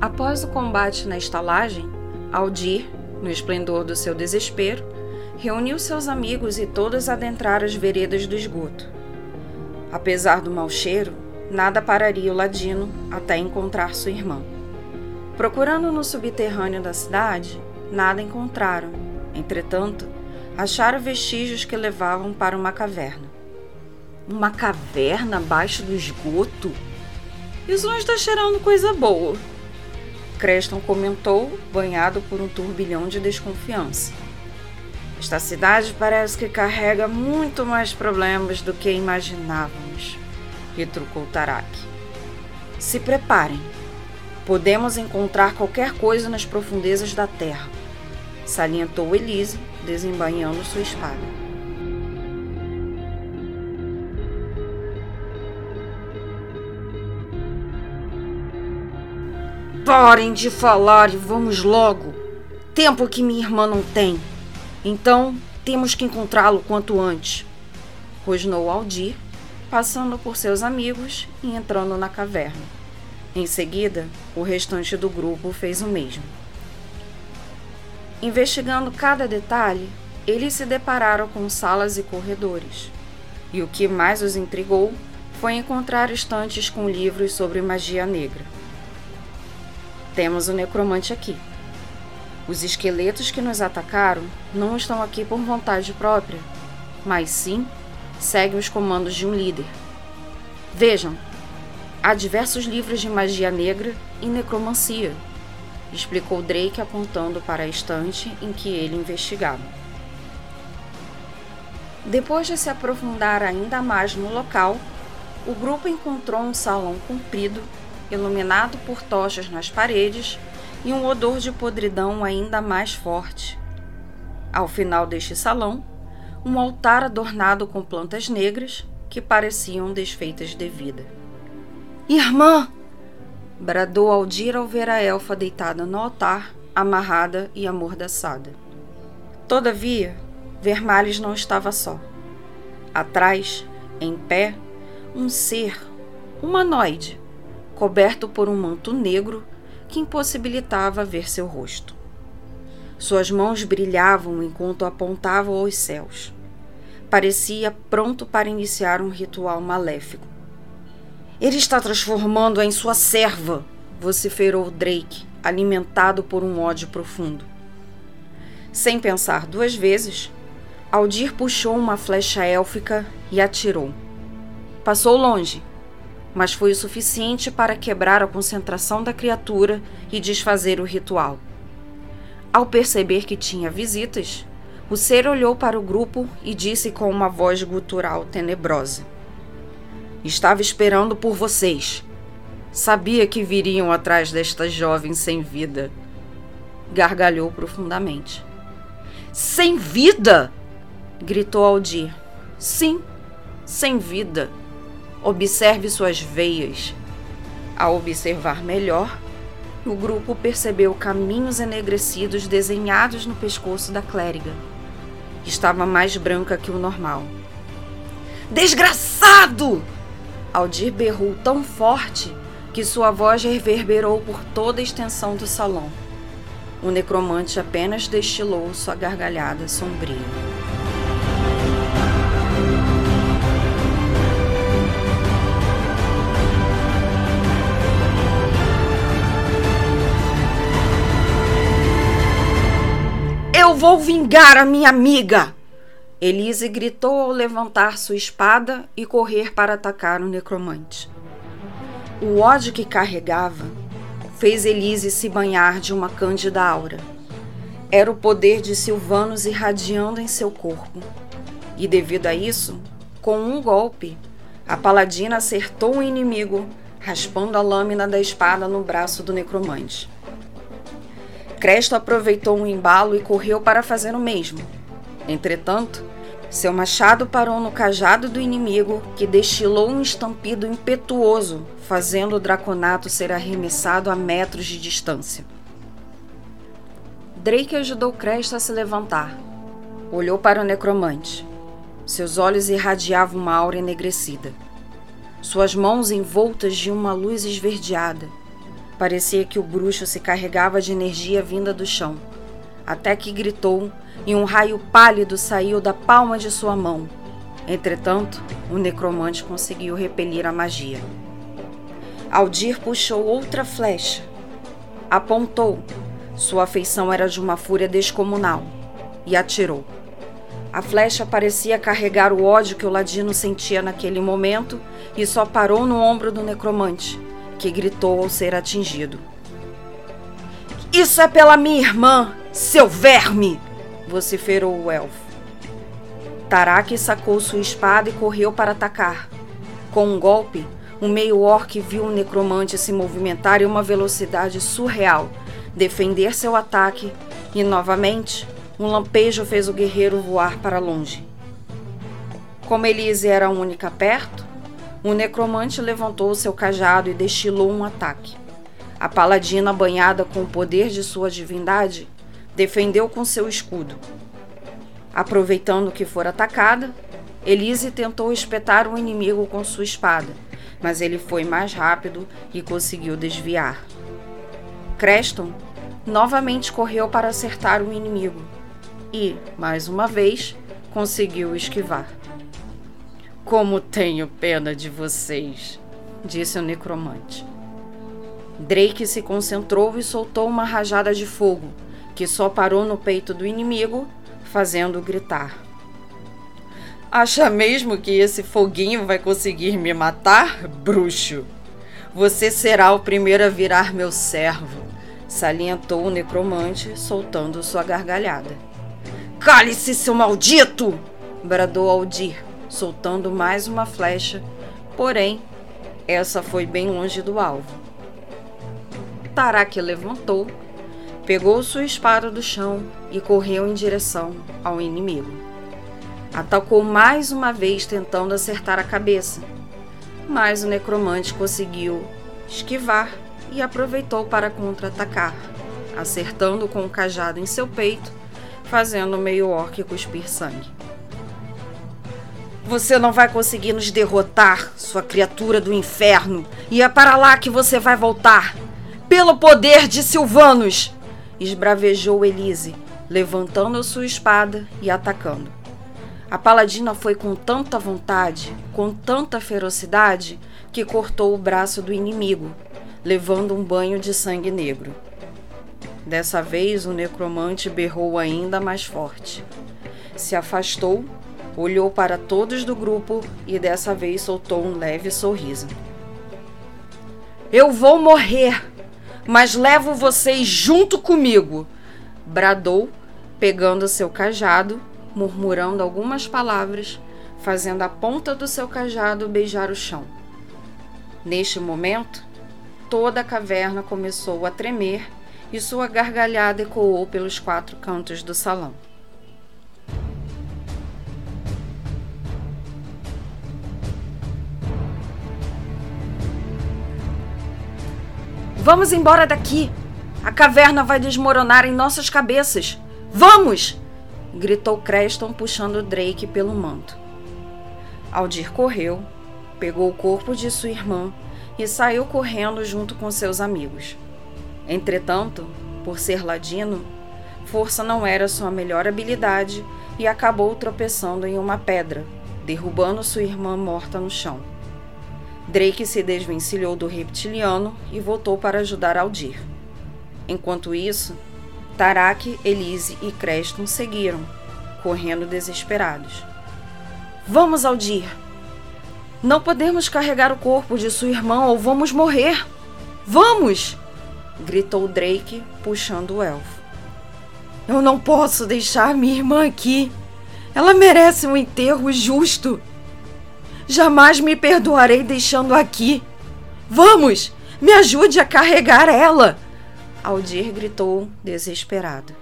Após o combate na estalagem, Aldir, no esplendor do seu desespero, reuniu seus amigos e todos adentraram as veredas do esgoto. Apesar do mau cheiro, nada pararia o ladino até encontrar sua irmã. Procurando no subterrâneo da cidade, nada encontraram. Entretanto, acharam vestígios que levavam para uma caverna. Uma caverna abaixo do esgoto? Isso não está cheirando coisa boa. Creston comentou, banhado por um turbilhão de desconfiança. Esta cidade parece que carrega muito mais problemas do que imaginávamos, retrucou Tarak. Se preparem. Podemos encontrar qualquer coisa nas profundezas da terra, salientou Elise, desembainhando sua espada. Parem de falar e vamos logo. Tempo que minha irmã não tem. Então, temos que encontrá-lo quanto antes. Rosnou Aldir, passando por seus amigos e entrando na caverna. Em seguida, o restante do grupo fez o mesmo. Investigando cada detalhe, eles se depararam com salas e corredores. E o que mais os intrigou foi encontrar estantes com livros sobre magia negra. Temos o necromante aqui. Os esqueletos que nos atacaram não estão aqui por vontade própria, mas sim seguem os comandos de um líder. Vejam, há diversos livros de magia negra e necromancia, explicou Drake apontando para a estante em que ele investigava. Depois de se aprofundar ainda mais no local, o grupo encontrou um salão comprido iluminado por tochas nas paredes e um odor de podridão ainda mais forte. Ao final deste salão, um altar adornado com plantas negras que pareciam desfeitas de vida. Irmã! bradou Aldir ao ver a elfa deitada no altar, amarrada e amordaçada. Todavia, Vermales não estava só. Atrás, em pé, um ser humanoide coberto por um manto negro que impossibilitava ver seu rosto. Suas mãos brilhavam enquanto apontavam aos céus. Parecia pronto para iniciar um ritual maléfico. Ele está transformando-a em sua serva, vociferou Drake, alimentado por um ódio profundo. Sem pensar duas vezes, Aldir puxou uma flecha élfica e atirou. Passou longe, mas foi o suficiente para quebrar a concentração da criatura e desfazer o ritual. Ao perceber que tinha visitas, o ser olhou para o grupo e disse com uma voz gutural tenebrosa: Estava esperando por vocês. Sabia que viriam atrás desta jovem sem vida. Gargalhou profundamente. Sem vida? gritou Aldir. Sim, sem vida. Observe suas veias. Ao observar melhor, o grupo percebeu caminhos enegrecidos desenhados no pescoço da clériga. Estava mais branca que o normal. Desgraçado! Aldir berrou tão forte que sua voz reverberou por toda a extensão do salão. O necromante apenas destilou sua gargalhada sombria. Eu vou vingar a minha amiga! Elise gritou ao levantar sua espada e correr para atacar o necromante. O ódio que carregava fez Elise se banhar de uma cândida aura. Era o poder de Silvanos irradiando em seu corpo. E devido a isso, com um golpe, a paladina acertou o inimigo, raspando a lâmina da espada no braço do necromante. Cresto aproveitou um embalo e correu para fazer o mesmo. Entretanto, seu machado parou no cajado do inimigo, que destilou um estampido impetuoso, fazendo o draconato ser arremessado a metros de distância. Drake ajudou Cresto a se levantar. Olhou para o necromante. Seus olhos irradiavam uma aura enegrecida. Suas mãos envoltas de uma luz esverdeada Parecia que o bruxo se carregava de energia vinda do chão, até que gritou e um raio pálido saiu da palma de sua mão. Entretanto, o necromante conseguiu repelir a magia. Aldir puxou outra flecha. Apontou. Sua feição era de uma fúria descomunal. E atirou. A flecha parecia carregar o ódio que o ladino sentia naquele momento e só parou no ombro do necromante, que gritou ao ser atingido. Isso é pela minha irmã, seu verme! vociferou o elfo. Tarak sacou sua espada e correu para atacar. Com um golpe, o meio-orc viu o necromante se movimentar em uma velocidade surreal, defender seu ataque e, novamente, um lampejo fez o guerreiro voar para longe. Como Elise era a única perto, o necromante levantou seu cajado e destilou um ataque. A paladina, banhada com o poder de sua divindade, defendeu com seu escudo. Aproveitando que for atacada, Elise tentou espetar o inimigo com sua espada, mas ele foi mais rápido e conseguiu desviar. Creston novamente correu para acertar o inimigo e, mais uma vez, conseguiu esquivar. Como tenho pena de vocês, disse o necromante. Drake se concentrou e soltou uma rajada de fogo, que só parou no peito do inimigo, fazendo gritar. Acha mesmo que esse foguinho vai conseguir me matar, bruxo? Você será o primeiro a virar meu servo, salientou o necromante, soltando sua gargalhada. Cale-se, seu maldito! bradou Aldir, soltando mais uma flecha, porém, essa foi bem longe do alvo. Tarak levantou, pegou sua espada do chão e correu em direção ao inimigo. Atacou mais uma vez tentando acertar a cabeça, mas o necromante conseguiu esquivar e aproveitou para contra-atacar, acertando com o cajado em seu peito, fazendo o meio-orc cuspir sangue. Você não vai conseguir nos derrotar, sua criatura do inferno, e é para lá que você vai voltar pelo poder de Silvanos! esbravejou Elise, levantando sua espada e atacando. A paladina foi com tanta vontade, com tanta ferocidade, que cortou o braço do inimigo, levando um banho de sangue negro. Dessa vez, o necromante berrou ainda mais forte. Se afastou, olhou para todos do grupo e dessa vez soltou um leve sorriso. Eu vou morrer! mas levo vocês junto comigo, bradou, pegando seu cajado, murmurando algumas palavras, fazendo a ponta do seu cajado beijar o chão. Neste momento, toda a caverna começou a tremer e sua gargalhada ecoou pelos quatro cantos do salão. Vamos embora daqui! A caverna vai desmoronar em nossas cabeças! Vamos! gritou Creston, puxando Drake pelo manto. Aldir correu, pegou o corpo de sua irmã e saiu correndo junto com seus amigos. Entretanto, por ser ladino, força não era sua melhor habilidade e acabou tropeçando em uma pedra, derrubando sua irmã morta no chão. Drake se desvencilhou do reptiliano e voltou para ajudar Aldir. Enquanto isso, Tarak, Elise e Creston seguiram, correndo desesperados. Vamos, Aldir! Não podemos carregar o corpo de sua irmã ou vamos morrer! Vamos! gritou Drake, puxando o elfo. Eu não posso deixar minha irmã aqui. Ela merece um enterro justo. Jamais me perdoarei deixando aqui. Vamos! Me ajude a carregar ela! Aldir gritou, desesperado.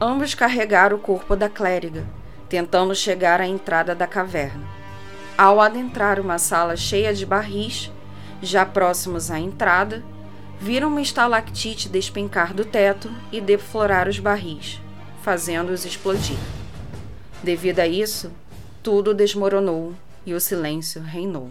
Ambos carregaram o corpo da clériga, tentando chegar à entrada da caverna. Ao adentrar uma sala cheia de barris, já próximos à entrada, viram uma estalactite despencar do teto e deflorar os barris, fazendo-os explodir. Devido a isso, tudo desmoronou e o silêncio reinou.